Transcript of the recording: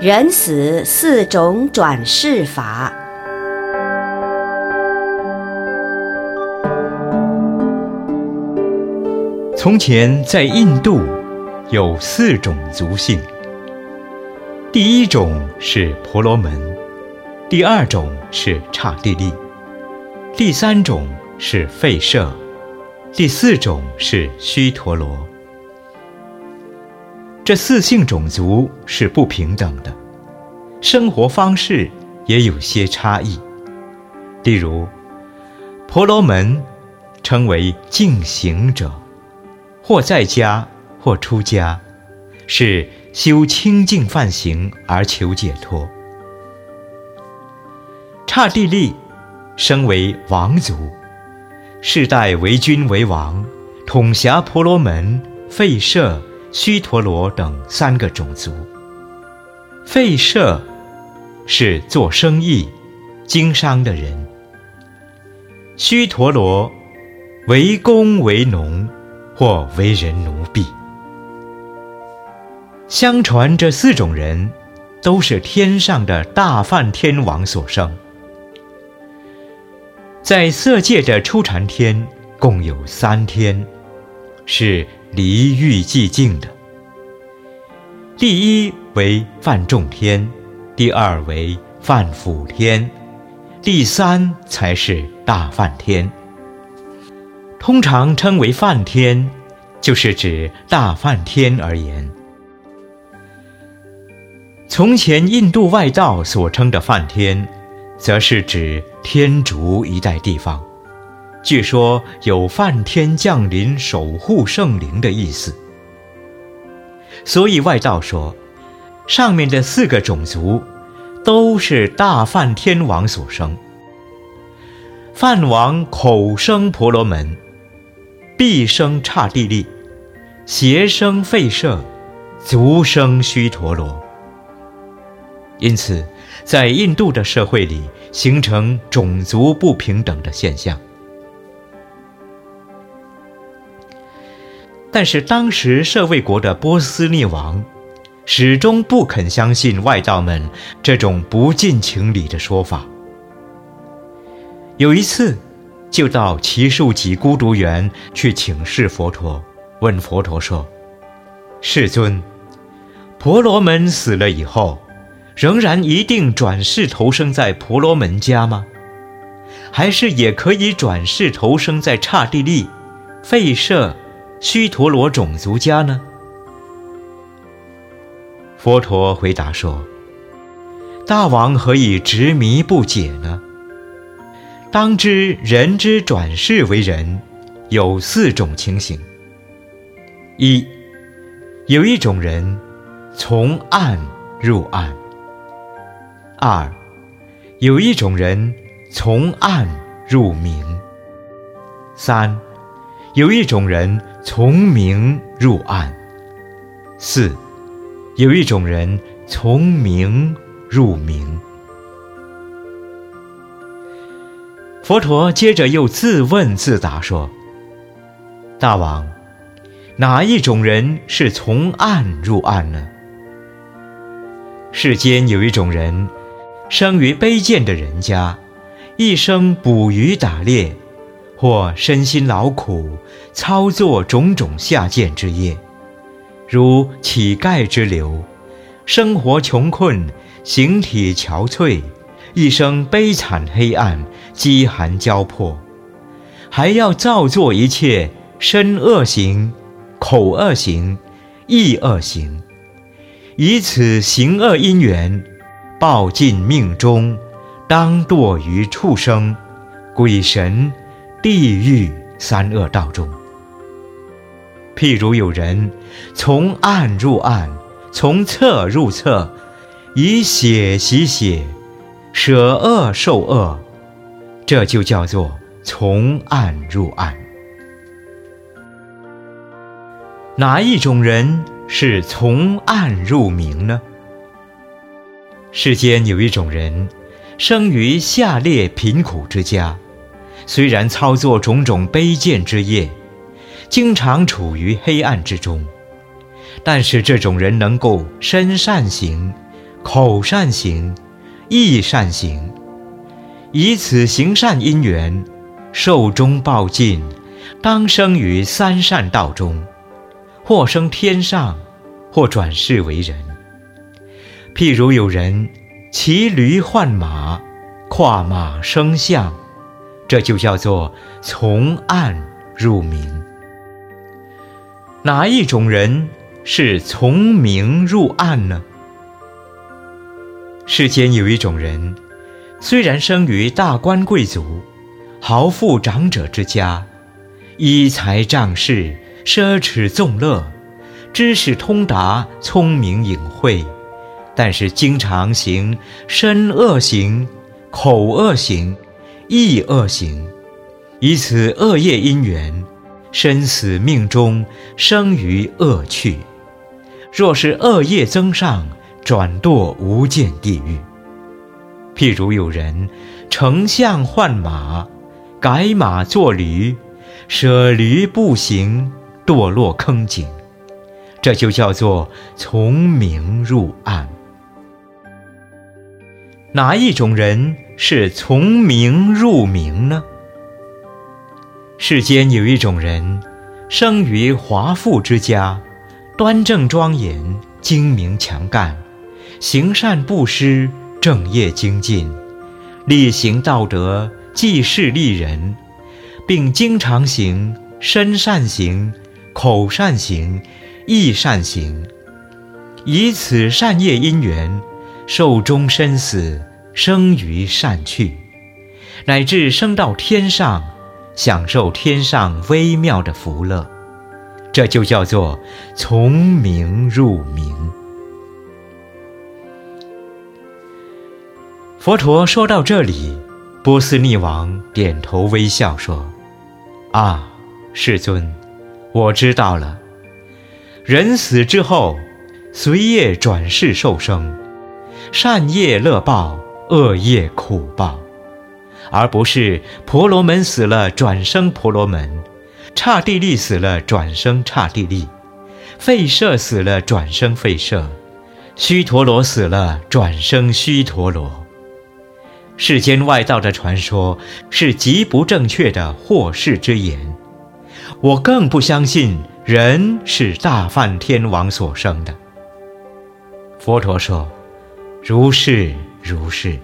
人死四种转世法。从前在印度有四种族姓，第一种是婆罗门，第二种是刹帝利，第三种是吠舍，第四种是须陀罗。这四姓种族是不平等的，生活方式也有些差异。例如，婆罗门称为净行者，或在家或出家，是修清净梵行而求解脱。刹帝利生为王族，世代为君为王，统辖婆罗门、吠舍。须陀罗等三个种族。吠舍是做生意、经商的人。须陀罗为工为农或为人奴婢。相传这四种人都是天上的大梵天王所生。在色界的初禅天共有三天，是。离欲寂静的，第一为梵众天，第二为梵辅天，第三才是大梵天。通常称为梵天，就是指大梵天而言。从前印度外道所称的梵天，则是指天竺一带地方。据说有梵天降临守护圣灵的意思，所以外道说，上面的四个种族都是大梵天王所生。梵王口生婆罗门，臂生刹帝利，胁生吠舍，足生须陀罗。因此，在印度的社会里形成种族不平等的现象。但是当时舍卫国的波斯匿王，始终不肯相信外道们这种不近情理的说法。有一次，就到奇树给孤独园去请示佛陀，问佛陀说：“世尊，婆罗门死了以后，仍然一定转世投生在婆罗门家吗？还是也可以转世投生在刹帝利、吠舍？”须陀罗种族家呢？佛陀回答说：“大王何以执迷不解呢？当知人之转世为人，有四种情形：一，有一种人从暗入暗；二，有一种人从暗入明；三，有一种人。”从明入暗，四，有一种人从明入明。佛陀接着又自问自答说：“大王，哪一种人是从暗入暗呢？世间有一种人，生于卑贱的人家，一生捕鱼打猎。”或身心劳苦，操作种种下贱之业，如乞丐之流，生活穷困，形体憔悴，一生悲惨黑暗，饥寒交迫，还要造作一切身恶行、口恶行、意恶行，以此行恶因缘，报尽命中，当堕于畜生、鬼神。地狱三恶道中，譬如有人从暗入暗，从侧入侧，以血洗血，舍恶受恶，这就叫做从暗入暗。哪一种人是从暗入明呢？世间有一种人，生于下列贫苦之家。虽然操作种种卑贱之业，经常处于黑暗之中，但是这种人能够身善行，口善行，意善行，以此行善因缘，寿终报尽，当生于三善道中，或生天上，或转世为人。譬如有人骑驴换马，跨马升象，这就叫做从暗入明。哪一种人是从明入暗呢？世间有一种人，虽然生于大官贵族、豪富长者之家，依财仗势、奢侈纵乐，知识通达、聪明隐晦，但是经常行身恶行、口恶行、亦恶行，以此恶业因缘。生死命中生于恶趣，若是恶业增上，转堕无间地狱。譬如有人乘象换马，改马作驴，舍驴步行，堕落坑井，这就叫做从明入暗。哪一种人是从明入明呢？世间有一种人，生于华富之家，端正庄严，精明强干，行善布施，正业精进，力行道德，济世利人，并经常行身善行、口善行、意善行，以此善业因缘，寿终身死，生于善趣，乃至升到天上。享受天上微妙的福乐，这就叫做从明入明。佛陀说到这里，波斯匿王点头微笑说：“啊，世尊，我知道了。人死之后，随业转世受生，善业乐报，恶业苦报。”而不是婆罗门死了转生婆罗门，刹帝利死了转生刹帝利，吠舍死了转生吠舍，须陀罗死了转生须陀罗。世间外道的传说是极不正确的祸世之言，我更不相信人是大梵天王所生的。佛陀说：“如是如是。”